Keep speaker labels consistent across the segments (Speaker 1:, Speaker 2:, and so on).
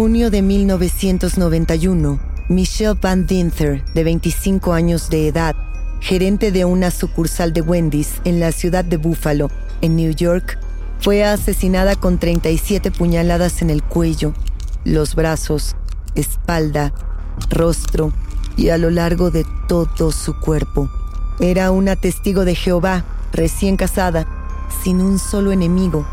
Speaker 1: Junio de 1991, Michelle Van Dinther, de 25 años de edad, gerente de una sucursal de Wendy's en la ciudad de Buffalo, en New York, fue asesinada con 37 puñaladas en el cuello, los brazos, espalda, rostro y a lo largo de todo su cuerpo. Era una testigo de Jehová, recién casada, sin un solo enemigo.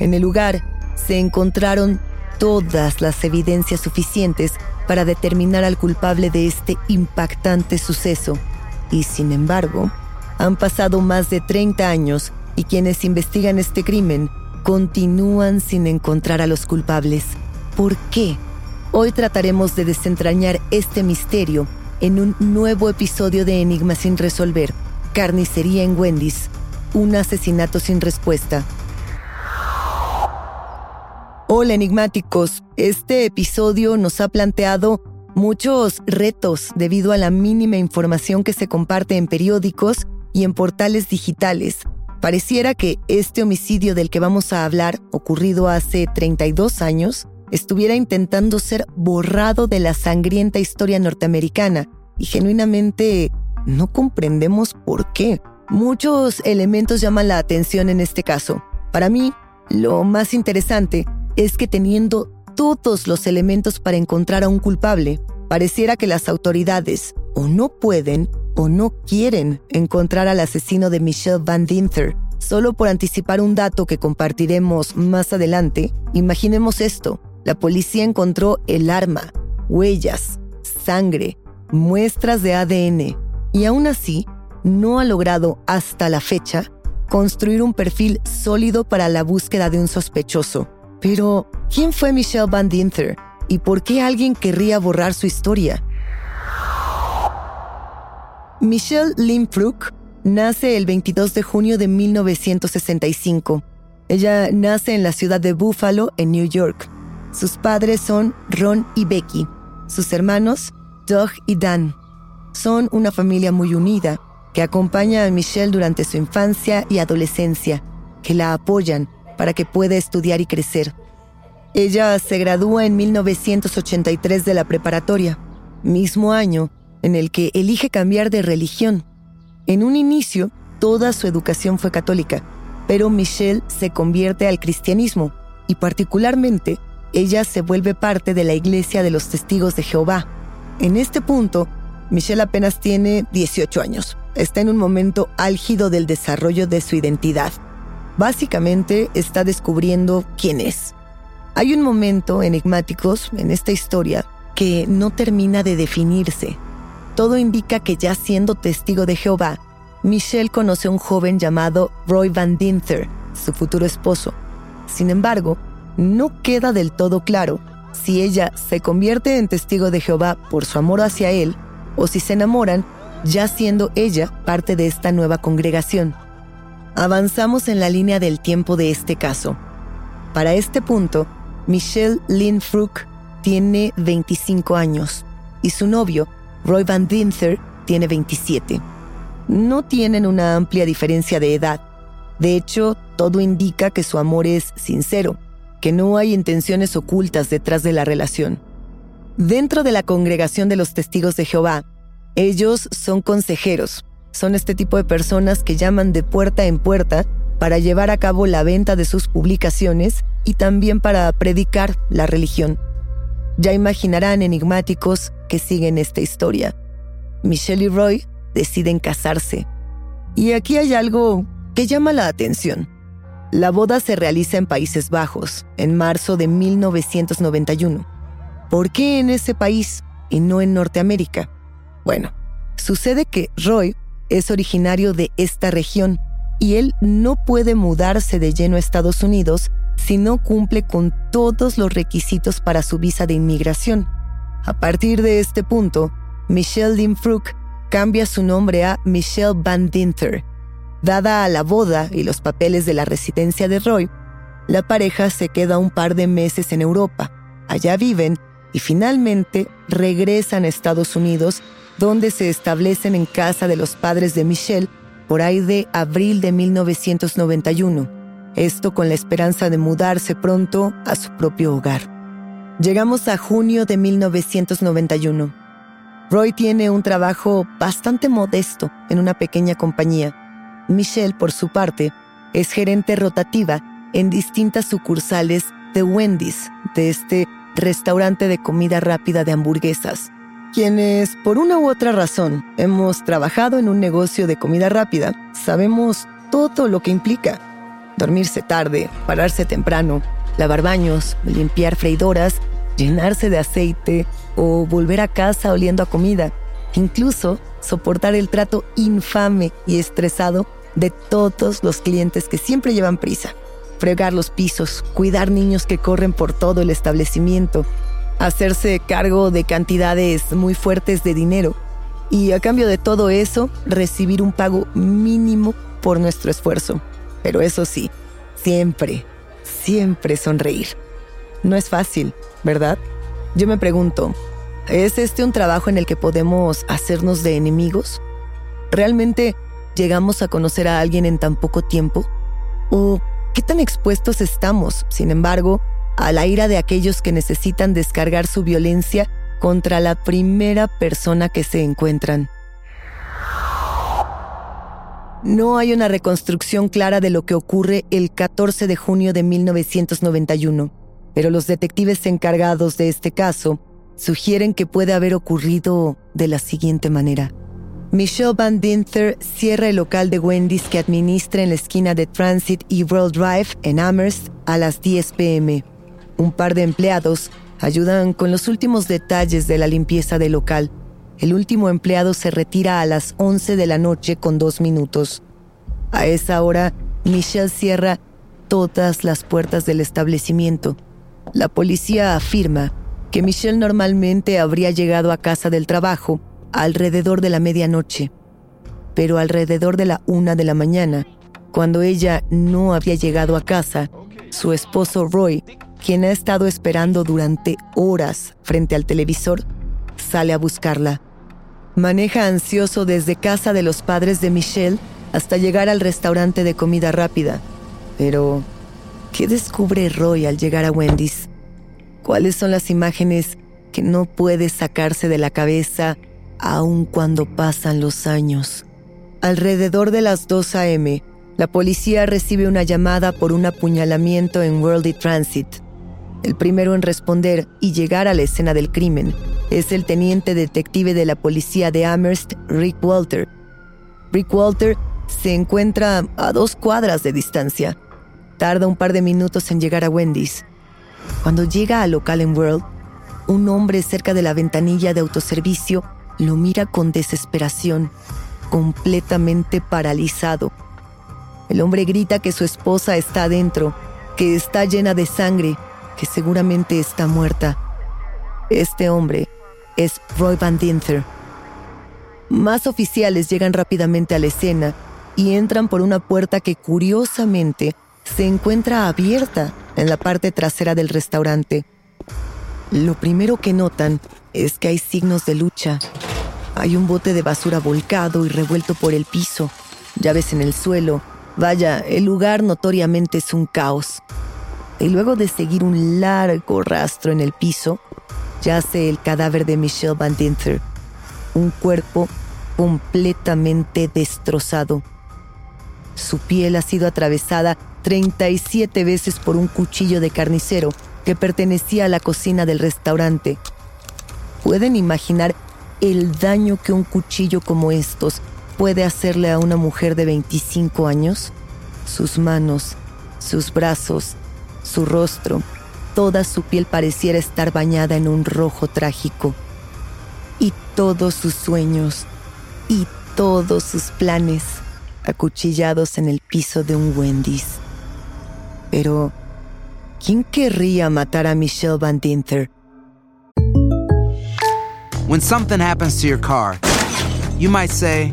Speaker 1: En el lugar se encontraron todas las evidencias suficientes para determinar al culpable de este impactante suceso. Y sin embargo, han pasado más de 30 años y quienes investigan este crimen continúan sin encontrar a los culpables. ¿Por qué? Hoy trataremos de desentrañar este misterio en un nuevo episodio de Enigma sin resolver, Carnicería en Wendy's, un asesinato sin respuesta. Hola enigmáticos, este episodio nos ha planteado muchos retos debido a la mínima información que se comparte en periódicos y en portales digitales. Pareciera que este homicidio del que vamos a hablar, ocurrido hace 32 años, estuviera intentando ser borrado de la sangrienta historia norteamericana y genuinamente no comprendemos por qué. Muchos elementos llaman la atención en este caso. Para mí, lo más interesante es que teniendo todos los elementos para encontrar a un culpable, pareciera que las autoridades o no pueden o no quieren encontrar al asesino de Michelle Van Dinther. Solo por anticipar un dato que compartiremos más adelante, imaginemos esto. La policía encontró el arma, huellas, sangre, muestras de ADN y aún así no ha logrado hasta la fecha construir un perfil sólido para la búsqueda de un sospechoso. Pero, ¿quién fue Michelle Van Dinther? ¿Y por qué alguien querría borrar su historia? Michelle Limfrook nace el 22 de junio de 1965. Ella nace en la ciudad de Buffalo, en New York. Sus padres son Ron y Becky. Sus hermanos, Doug y Dan. Son una familia muy unida que acompaña a Michelle durante su infancia y adolescencia, que la apoyan para que pueda estudiar y crecer. Ella se gradúa en 1983 de la preparatoria, mismo año en el que elige cambiar de religión. En un inicio, toda su educación fue católica, pero Michelle se convierte al cristianismo y particularmente ella se vuelve parte de la Iglesia de los Testigos de Jehová. En este punto, Michelle apenas tiene 18 años. Está en un momento álgido del desarrollo de su identidad. Básicamente está descubriendo quién es. Hay un momento enigmáticos en esta historia que no termina de definirse. Todo indica que ya siendo testigo de Jehová, Michelle conoce a un joven llamado Roy Van Dinther, su futuro esposo. Sin embargo, no queda del todo claro si ella se convierte en testigo de Jehová por su amor hacia él o si se enamoran ya siendo ella parte de esta nueva congregación. Avanzamos en la línea del tiempo de este caso. Para este punto, Michelle Lynn tiene 25 años y su novio, Roy Van Dinther, tiene 27. No tienen una amplia diferencia de edad. De hecho, todo indica que su amor es sincero, que no hay intenciones ocultas detrás de la relación. Dentro de la congregación de los testigos de Jehová, ellos son consejeros, son este tipo de personas que llaman de puerta en puerta para llevar a cabo la venta de sus publicaciones y también para predicar la religión. Ya imaginarán enigmáticos que siguen esta historia. Michelle y Roy deciden casarse. Y aquí hay algo que llama la atención. La boda se realiza en Países Bajos, en marzo de 1991. ¿Por qué en ese país y no en Norteamérica? Bueno, sucede que Roy es originario de esta región y él no puede mudarse de lleno a Estados Unidos si no cumple con todos los requisitos para su visa de inmigración. A partir de este punto, Michelle Dinfruk cambia su nombre a Michelle Van Dinter. Dada a la boda y los papeles de la residencia de Roy, la pareja se queda un par de meses en Europa. Allá viven y finalmente regresan a Estados Unidos, donde se establecen en casa de los padres de Michelle por ahí de abril de 1991 esto con la esperanza de mudarse pronto a su propio hogar. Llegamos a junio de 1991. Roy tiene un trabajo bastante modesto en una pequeña compañía. Michelle, por su parte, es gerente rotativa en distintas sucursales de Wendy's, de este restaurante de comida rápida de hamburguesas. Quienes, por una u otra razón, hemos trabajado en un negocio de comida rápida, sabemos todo lo que implica dormirse tarde, pararse temprano, lavar baños, limpiar freidoras, llenarse de aceite o volver a casa oliendo a comida. Incluso soportar el trato infame y estresado de todos los clientes que siempre llevan prisa. Fregar los pisos, cuidar niños que corren por todo el establecimiento, hacerse cargo de cantidades muy fuertes de dinero y a cambio de todo eso recibir un pago mínimo por nuestro esfuerzo. Pero eso sí, siempre, siempre sonreír. No es fácil, ¿verdad? Yo me pregunto, ¿es este un trabajo en el que podemos hacernos de enemigos? ¿Realmente llegamos a conocer a alguien en tan poco tiempo? ¿O qué tan expuestos estamos, sin embargo, a la ira de aquellos que necesitan descargar su violencia contra la primera persona que se encuentran? No hay una reconstrucción clara de lo que ocurre el 14 de junio de 1991, pero los detectives encargados de este caso sugieren que puede haber ocurrido de la siguiente manera. Michelle Van Dinther cierra el local de Wendy's que administra en la esquina de Transit y World Drive en Amherst a las 10 pm. Un par de empleados ayudan con los últimos detalles de la limpieza del local el último empleado se retira a las 11 de la noche con dos minutos. A esa hora, Michelle cierra todas las puertas del establecimiento. La policía afirma que Michelle normalmente habría llegado a casa del trabajo alrededor de la medianoche, pero alrededor de la una de la mañana, cuando ella no había llegado a casa, su esposo Roy, quien ha estado esperando durante horas frente al televisor, sale a buscarla. Maneja ansioso desde casa de los padres de Michelle hasta llegar al restaurante de comida rápida. Pero, ¿qué descubre Roy al llegar a Wendy's? ¿Cuáles son las imágenes que no puede sacarse de la cabeza aun cuando pasan los años? Alrededor de las 2 a.m., la policía recibe una llamada por un apuñalamiento en Worldly Transit. El primero en responder y llegar a la escena del crimen es el teniente detective de la policía de Amherst, Rick Walter. Rick Walter se encuentra a dos cuadras de distancia. Tarda un par de minutos en llegar a Wendy's. Cuando llega al local en World, un hombre cerca de la ventanilla de autoservicio lo mira con desesperación, completamente paralizado. El hombre grita que su esposa está adentro, que está llena de sangre, seguramente está muerta. Este hombre es Roy Van Dinther. Más oficiales llegan rápidamente a la escena y entran por una puerta que curiosamente se encuentra abierta en la parte trasera del restaurante. Lo primero que notan es que hay signos de lucha. Hay un bote de basura volcado y revuelto por el piso, llaves en el suelo. Vaya, el lugar notoriamente es un caos. Y luego de seguir un largo rastro en el piso, yace el cadáver de Michelle Van Dinther, un cuerpo completamente destrozado. Su piel ha sido atravesada 37 veces por un cuchillo de carnicero que pertenecía a la cocina del restaurante. ¿Pueden imaginar el daño que un cuchillo como estos puede hacerle a una mujer de 25 años? Sus manos, sus brazos, su rostro, toda su piel pareciera estar bañada en un rojo trágico. Y todos sus sueños, y todos sus planes, acuchillados en el piso de un Wendy's. Pero, ¿quién querría matar a Michelle Van Dinther?
Speaker 2: When something happens to your car, you might say,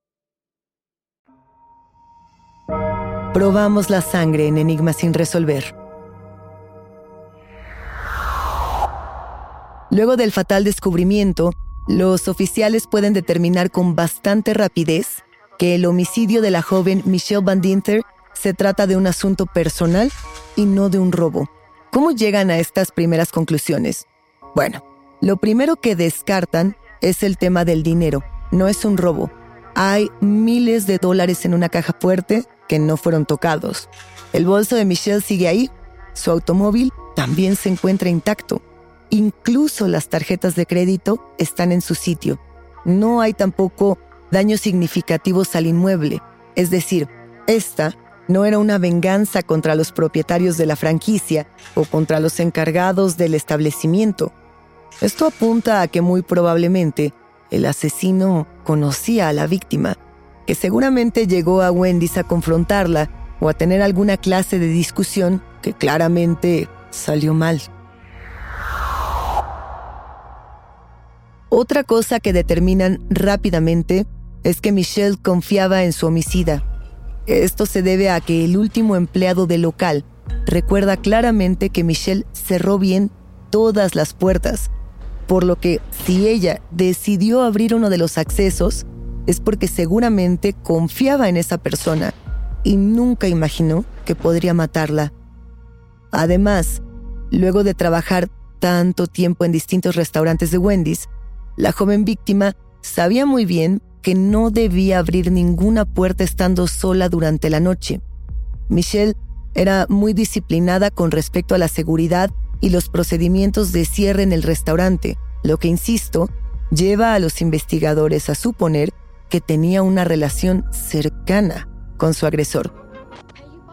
Speaker 1: Probamos la sangre en Enigma sin resolver. Luego del fatal descubrimiento, los oficiales pueden determinar con bastante rapidez que el homicidio de la joven Michelle Van Dinther se trata de un asunto personal y no de un robo. ¿Cómo llegan a estas primeras conclusiones? Bueno, lo primero que descartan es el tema del dinero. No es un robo. Hay miles de dólares en una caja fuerte que no fueron tocados. El bolso de Michelle sigue ahí. Su automóvil también se encuentra intacto. Incluso las tarjetas de crédito están en su sitio. No hay tampoco daños significativos al inmueble. Es decir, esta no era una venganza contra los propietarios de la franquicia o contra los encargados del establecimiento. Esto apunta a que muy probablemente el asesino conocía a la víctima, que seguramente llegó a Wendy's a confrontarla o a tener alguna clase de discusión que claramente salió mal. Otra cosa que determinan rápidamente es que Michelle confiaba en su homicida. Esto se debe a que el último empleado del local recuerda claramente que Michelle cerró bien todas las puertas, por lo que si ella decidió abrir uno de los accesos es porque seguramente confiaba en esa persona y nunca imaginó que podría matarla. Además, luego de trabajar tanto tiempo en distintos restaurantes de Wendy's, la joven víctima sabía muy bien que no debía abrir ninguna puerta estando sola durante la noche. Michelle era muy disciplinada con respecto a la seguridad y los procedimientos de cierre en el restaurante, lo que, insisto, lleva a los investigadores a suponer que tenía una relación cercana con su agresor.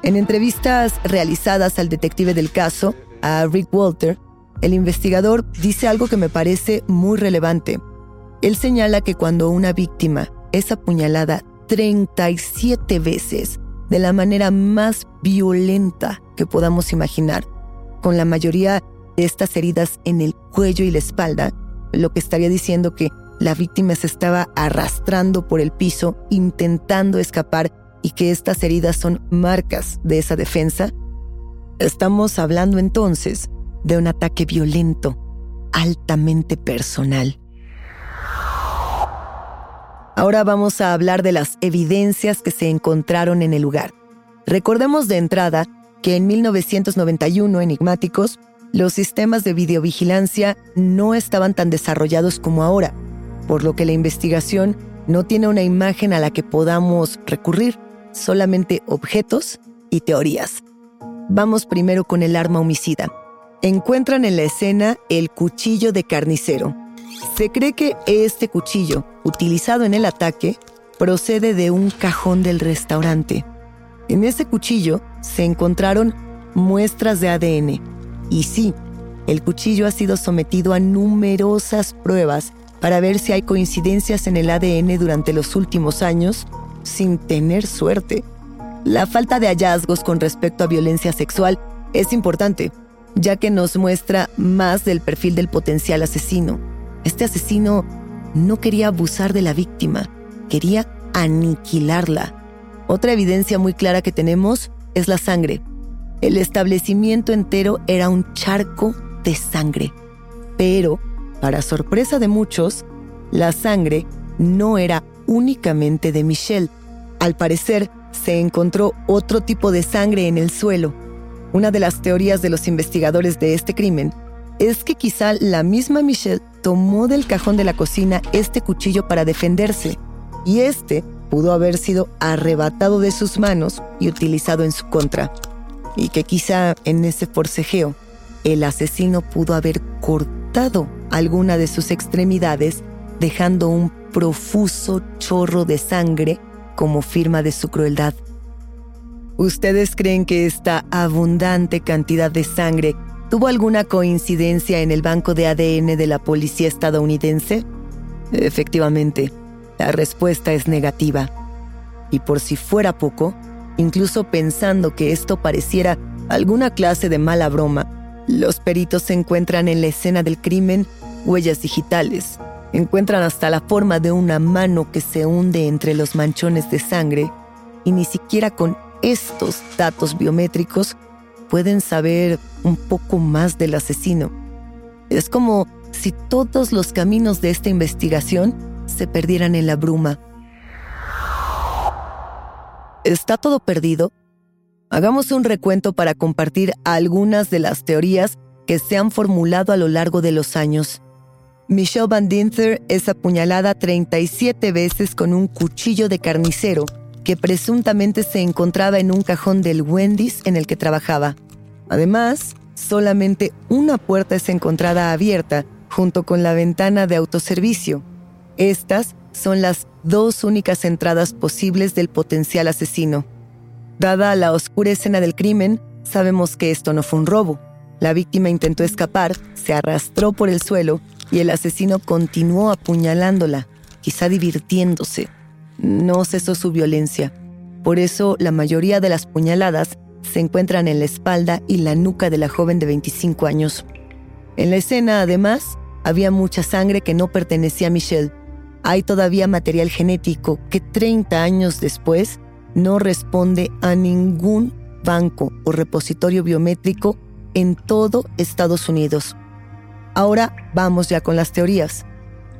Speaker 1: En entrevistas realizadas al detective del caso, a Rick Walter, el investigador dice algo que me parece muy relevante. Él señala que cuando una víctima es apuñalada 37 veces de la manera más violenta que podamos imaginar, con la mayoría de estas heridas en el cuello y la espalda, lo que estaría diciendo que la víctima se estaba arrastrando por el piso intentando escapar y que estas heridas son marcas de esa defensa, estamos hablando entonces de un ataque violento, altamente personal. Ahora vamos a hablar de las evidencias que se encontraron en el lugar. Recordemos de entrada que en 1991, enigmáticos, los sistemas de videovigilancia no estaban tan desarrollados como ahora, por lo que la investigación no tiene una imagen a la que podamos recurrir, solamente objetos y teorías. Vamos primero con el arma homicida. Encuentran en la escena el cuchillo de carnicero, se cree que este cuchillo, utilizado en el ataque, procede de un cajón del restaurante. En ese cuchillo se encontraron muestras de ADN. Y sí, el cuchillo ha sido sometido a numerosas pruebas para ver si hay coincidencias en el ADN durante los últimos años, sin tener suerte. La falta de hallazgos con respecto a violencia sexual es importante, ya que nos muestra más del perfil del potencial asesino. Este asesino no quería abusar de la víctima, quería aniquilarla. Otra evidencia muy clara que tenemos es la sangre. El establecimiento entero era un charco de sangre. Pero, para sorpresa de muchos, la sangre no era únicamente de Michelle. Al parecer, se encontró otro tipo de sangre en el suelo. Una de las teorías de los investigadores de este crimen es que quizá la misma Michelle tomó del cajón de la cocina este cuchillo para defenderse, y este pudo haber sido arrebatado de sus manos y utilizado en su contra, y que quizá en ese forcejeo el asesino pudo haber cortado alguna de sus extremidades dejando un profuso chorro de sangre como firma de su crueldad. ¿Ustedes creen que esta abundante cantidad de sangre ¿Tuvo alguna coincidencia en el banco de ADN de la policía estadounidense? Efectivamente, la respuesta es negativa. Y por si fuera poco, incluso pensando que esto pareciera alguna clase de mala broma, los peritos encuentran en la escena del crimen huellas digitales. Encuentran hasta la forma de una mano que se hunde entre los manchones de sangre y ni siquiera con estos datos biométricos pueden saber un poco más del asesino. Es como si todos los caminos de esta investigación se perdieran en la bruma. ¿Está todo perdido? Hagamos un recuento para compartir algunas de las teorías que se han formulado a lo largo de los años. Michelle Van Dinther es apuñalada 37 veces con un cuchillo de carnicero que presuntamente se encontraba en un cajón del Wendy's en el que trabajaba. Además, solamente una puerta es encontrada abierta junto con la ventana de autoservicio. Estas son las dos únicas entradas posibles del potencial asesino. Dada la oscura escena del crimen, sabemos que esto no fue un robo. La víctima intentó escapar, se arrastró por el suelo y el asesino continuó apuñalándola, quizá divirtiéndose no cesó su violencia. Por eso la mayoría de las puñaladas se encuentran en la espalda y la nuca de la joven de 25 años. En la escena, además, había mucha sangre que no pertenecía a Michelle. Hay todavía material genético que 30 años después no responde a ningún banco o repositorio biométrico en todo Estados Unidos. Ahora vamos ya con las teorías.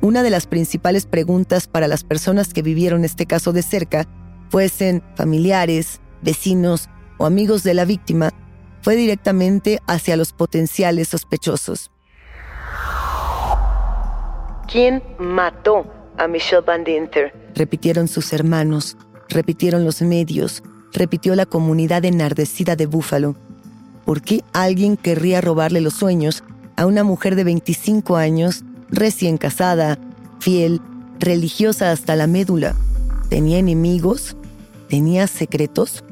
Speaker 1: Una de las principales preguntas para las personas que vivieron este caso de cerca, fuesen familiares, vecinos o amigos de la víctima, fue directamente hacia los potenciales sospechosos. ¿Quién mató a Michelle Van Dinter? Repitieron sus hermanos, repitieron los medios, repitió la comunidad enardecida de Búfalo. ¿Por qué alguien querría robarle los sueños a una mujer de 25 años, recién casada, fiel, religiosa hasta la médula? ¿Tenía enemigos? ¿Tenía secretos?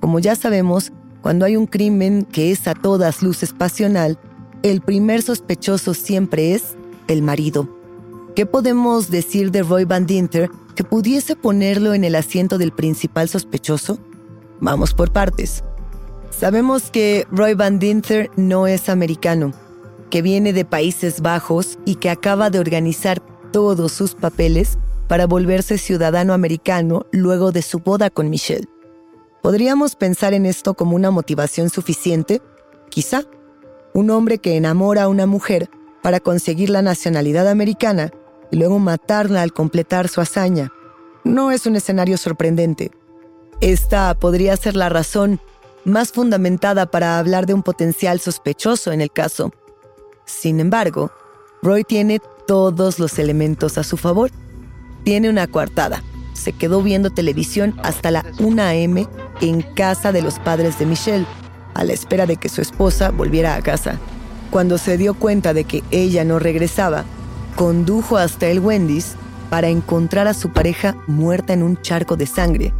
Speaker 1: Como ya sabemos, cuando hay un crimen que es a todas luces pasional, el primer sospechoso siempre es el marido. ¿Qué podemos decir de Roy Van Dinter que pudiese ponerlo en el asiento del principal sospechoso? Vamos por partes. Sabemos que Roy Van Dinter no es americano, que viene de Países Bajos y que acaba de organizar todos sus papeles para volverse ciudadano americano luego de su boda con Michelle. ¿Podríamos pensar en esto como una motivación suficiente? Quizá. Un hombre que enamora a una mujer para conseguir la nacionalidad americana y luego matarla al completar su hazaña. No es un escenario sorprendente. Esta podría ser la razón más fundamentada para hablar de un potencial sospechoso en el caso. Sin embargo, Roy tiene todos los elementos a su favor. Tiene una coartada. Se quedó viendo televisión hasta la 1 a.m. en casa de los padres de Michelle, a la espera de que su esposa volviera a casa. Cuando se dio cuenta de que ella no regresaba, condujo hasta el Wendy's para encontrar a su pareja muerta en un charco de sangre.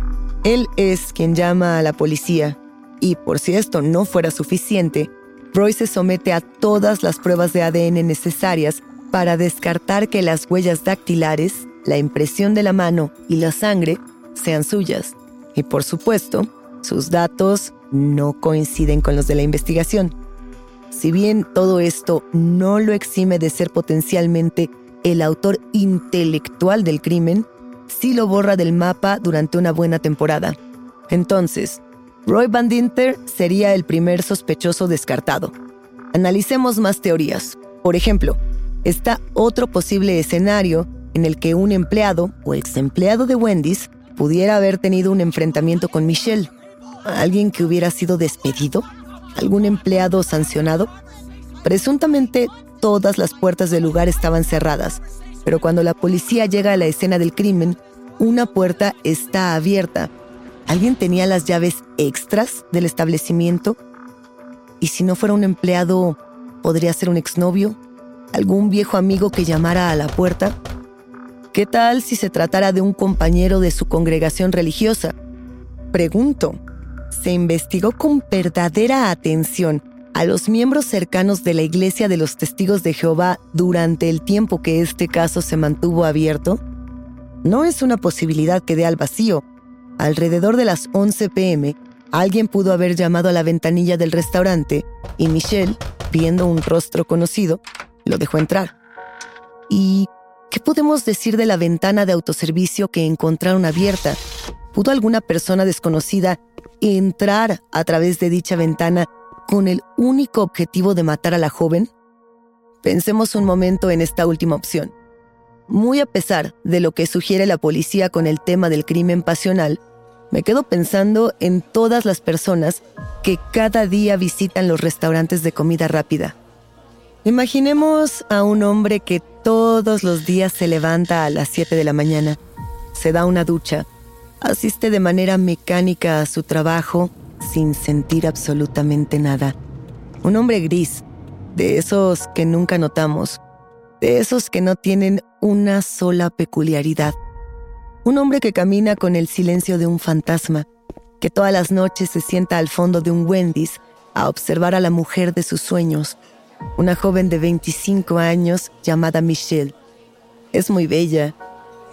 Speaker 1: Él es quien llama a la policía y por si esto no fuera suficiente, Roy se somete a todas las pruebas de ADN necesarias para descartar que las huellas dactilares, la impresión de la mano y la sangre sean suyas. Y por supuesto, sus datos no coinciden con los de la investigación. Si bien todo esto no lo exime de ser potencialmente el autor intelectual del crimen, sí lo borra del mapa durante una buena temporada. Entonces, Roy Van Dinter sería el primer sospechoso descartado. Analicemos más teorías. Por ejemplo, está otro posible escenario en el que un empleado o ex empleado de Wendy's pudiera haber tenido un enfrentamiento con Michelle. ¿Alguien que hubiera sido despedido? Algún empleado sancionado? Presuntamente todas las puertas del lugar estaban cerradas, pero cuando la policía llega a la escena del crimen, una puerta está abierta. ¿Alguien tenía las llaves extras del establecimiento? ¿Y si no fuera un empleado, podría ser un exnovio? ¿Algún viejo amigo que llamara a la puerta? ¿Qué tal si se tratara de un compañero de su congregación religiosa? Pregunto, se investigó con verdadera atención a los miembros cercanos de la Iglesia de los Testigos de Jehová durante el tiempo que este caso se mantuvo abierto? No es una posibilidad que dé al vacío. Alrededor de las 11 pm, alguien pudo haber llamado a la ventanilla del restaurante y Michelle, viendo un rostro conocido, lo dejó entrar. ¿Y qué podemos decir de la ventana de autoservicio que encontraron abierta? ¿Pudo alguna persona desconocida entrar a través de dicha ventana con el único objetivo de matar a la joven? Pensemos un momento en esta última opción. Muy a pesar de lo que sugiere la policía con el tema del crimen pasional, me quedo pensando en todas las personas que cada día visitan los restaurantes de comida rápida. Imaginemos a un hombre que todos los días se levanta a las 7 de la mañana, se da una ducha, Asiste de manera mecánica a su trabajo sin sentir absolutamente nada. Un hombre gris, de esos que nunca notamos, de esos que no tienen una sola peculiaridad. Un hombre que camina con el silencio de un fantasma, que todas las noches se sienta al fondo de un Wendy's a observar a la mujer de sus sueños, una joven de 25 años llamada Michelle. Es muy bella,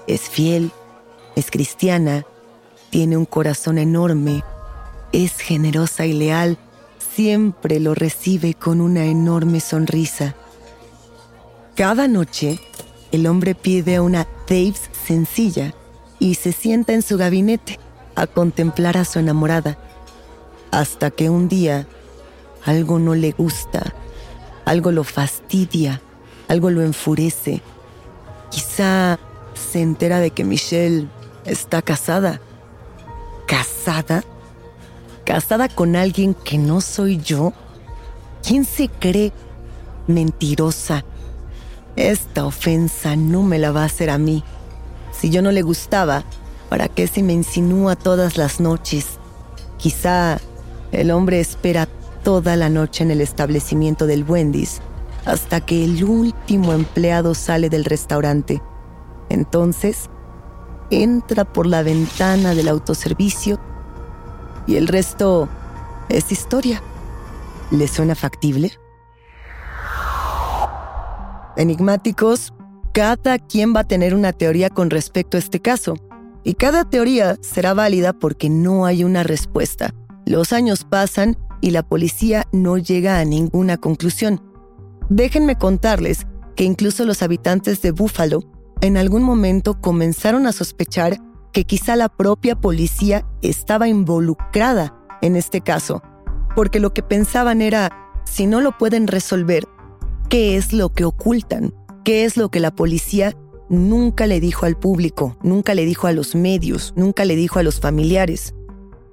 Speaker 1: es fiel, es cristiana, tiene un corazón enorme, es generosa y leal, siempre lo recibe con una enorme sonrisa. Cada noche, el hombre pide una Dave's sencilla y se sienta en su gabinete, a contemplar a su enamorada, hasta que un día algo no le gusta, algo lo fastidia, algo lo enfurece. Quizá se entera de que Michelle está casada. ¿Casada? ¿Casada con alguien que no soy yo? ¿Quién se cree mentirosa? Esta ofensa no me la va a hacer a mí. Si yo no le gustaba, ¿para qué se me insinúa todas las noches? Quizá el hombre espera toda la noche en el establecimiento del Wendy's hasta que el último empleado sale del restaurante. Entonces, entra por la ventana del autoservicio y el resto es historia. ¿Le suena factible? Enigmáticos, cada quien va a tener una teoría con respecto a este caso. Y cada teoría será válida porque no hay una respuesta. Los años pasan y la policía no llega a ninguna conclusión. Déjenme contarles que incluso los habitantes de Buffalo en algún momento comenzaron a sospechar que quizá la propia policía estaba involucrada en este caso, porque lo que pensaban era, si no lo pueden resolver, ¿qué es lo que ocultan? ¿Qué es lo que la policía nunca le dijo al público, nunca le dijo a los medios, nunca le dijo a los familiares?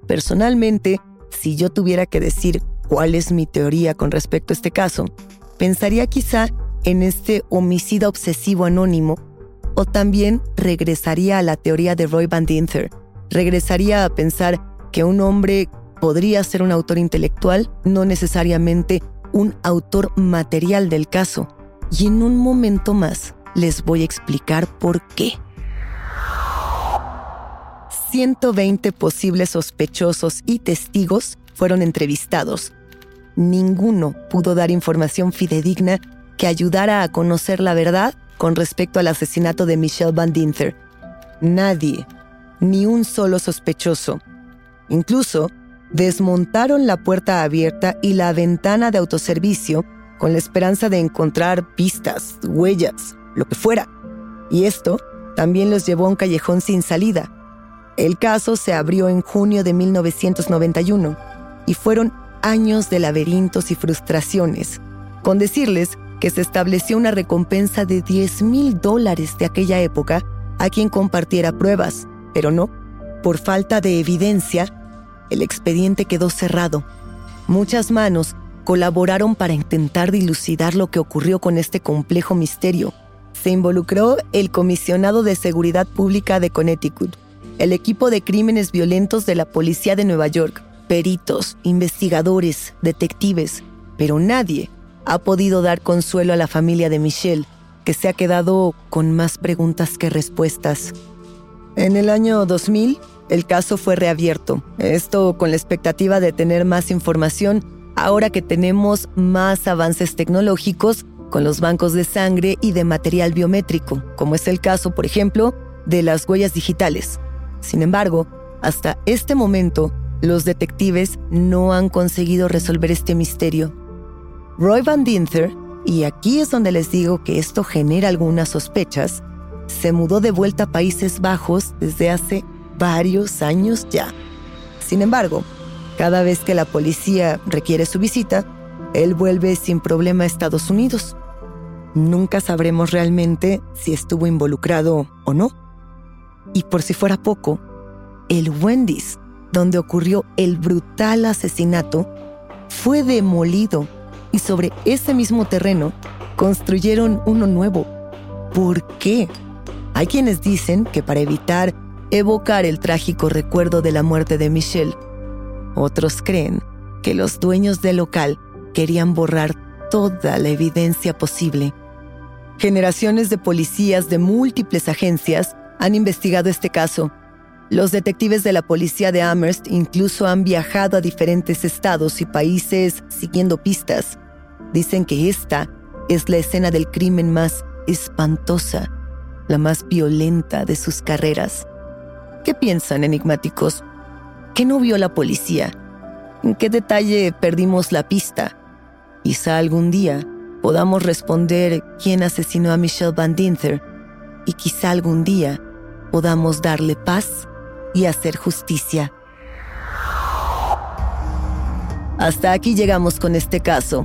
Speaker 1: Personalmente, si yo tuviera que decir cuál es mi teoría con respecto a este caso, pensaría quizá en este homicida obsesivo anónimo o también regresaría a la teoría de Roy Van Dinther. Regresaría a pensar que un hombre podría ser un autor intelectual, no necesariamente un autor material del caso. Y en un momento más les voy a explicar por qué. 120 posibles sospechosos y testigos fueron entrevistados. Ninguno pudo dar información fidedigna que ayudara a conocer la verdad con respecto al asesinato de Michelle Van Dinther. Nadie, ni un solo sospechoso. Incluso desmontaron la puerta abierta y la ventana de autoservicio con la esperanza de encontrar pistas, huellas, lo que fuera. Y esto también los llevó a un callejón sin salida. El caso se abrió en junio de 1991 y fueron años de laberintos y frustraciones, con decirles que se estableció una recompensa de 10 mil dólares de aquella época a quien compartiera pruebas, pero no, por falta de evidencia, el expediente quedó cerrado. Muchas manos colaboraron para intentar dilucidar lo que ocurrió con este complejo misterio. Se involucró el Comisionado de Seguridad Pública de Connecticut, el equipo de crímenes violentos de la Policía de Nueva York, peritos, investigadores, detectives, pero nadie ha podido dar consuelo a la familia de Michelle, que se ha quedado con más preguntas que respuestas. En el año 2000, el caso fue reabierto, esto con la expectativa de tener más información ahora que tenemos más avances tecnológicos con los bancos de sangre y de material biométrico, como es el caso, por ejemplo, de las huellas digitales. Sin embargo, hasta este momento, los detectives no han conseguido resolver este misterio. Roy Van Dinther, y aquí es donde les digo que esto genera algunas sospechas, se mudó de vuelta a Países Bajos desde hace varios años ya. Sin embargo, cada vez que la policía requiere su visita, él vuelve sin problema a Estados Unidos. Nunca sabremos realmente si estuvo involucrado o no. Y por si fuera poco, el Wendy's, donde ocurrió el brutal asesinato, fue demolido y sobre ese mismo terreno construyeron uno nuevo. ¿Por qué? Hay quienes dicen que para evitar evocar el trágico recuerdo de la muerte de Michelle. Otros creen que los dueños del local querían borrar toda la evidencia posible. Generaciones de policías de múltiples agencias han investigado este caso. Los detectives de la policía de Amherst incluso han viajado a diferentes estados y países siguiendo pistas. Dicen que esta es la escena del crimen más espantosa, la más violenta de sus carreras. ¿Qué piensan, enigmáticos? ¿Qué no vio la policía? ¿En qué detalle perdimos la pista? Quizá algún día podamos responder quién asesinó a Michelle Van Dinther y quizá algún día podamos darle paz y hacer justicia. Hasta aquí llegamos con este caso.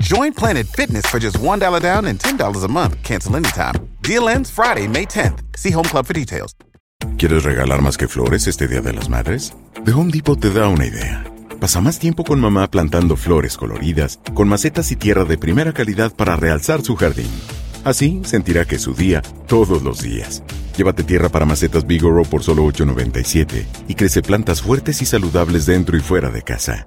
Speaker 3: Join Planet Fitness for just $1 down and $10 a month. Cancel anytime. Deal ends Friday, May 10th. See Home Club for details.
Speaker 4: ¿Quieres regalar más que flores este Día de las Madres? The Home Depot te da una idea. Pasa más tiempo con mamá plantando flores coloridas, con macetas y tierra de primera calidad para realzar su jardín. Así sentirá que es su día todos los días. Llévate tierra para macetas Bigoro por solo $8.97 y crece plantas fuertes y saludables dentro y fuera de casa.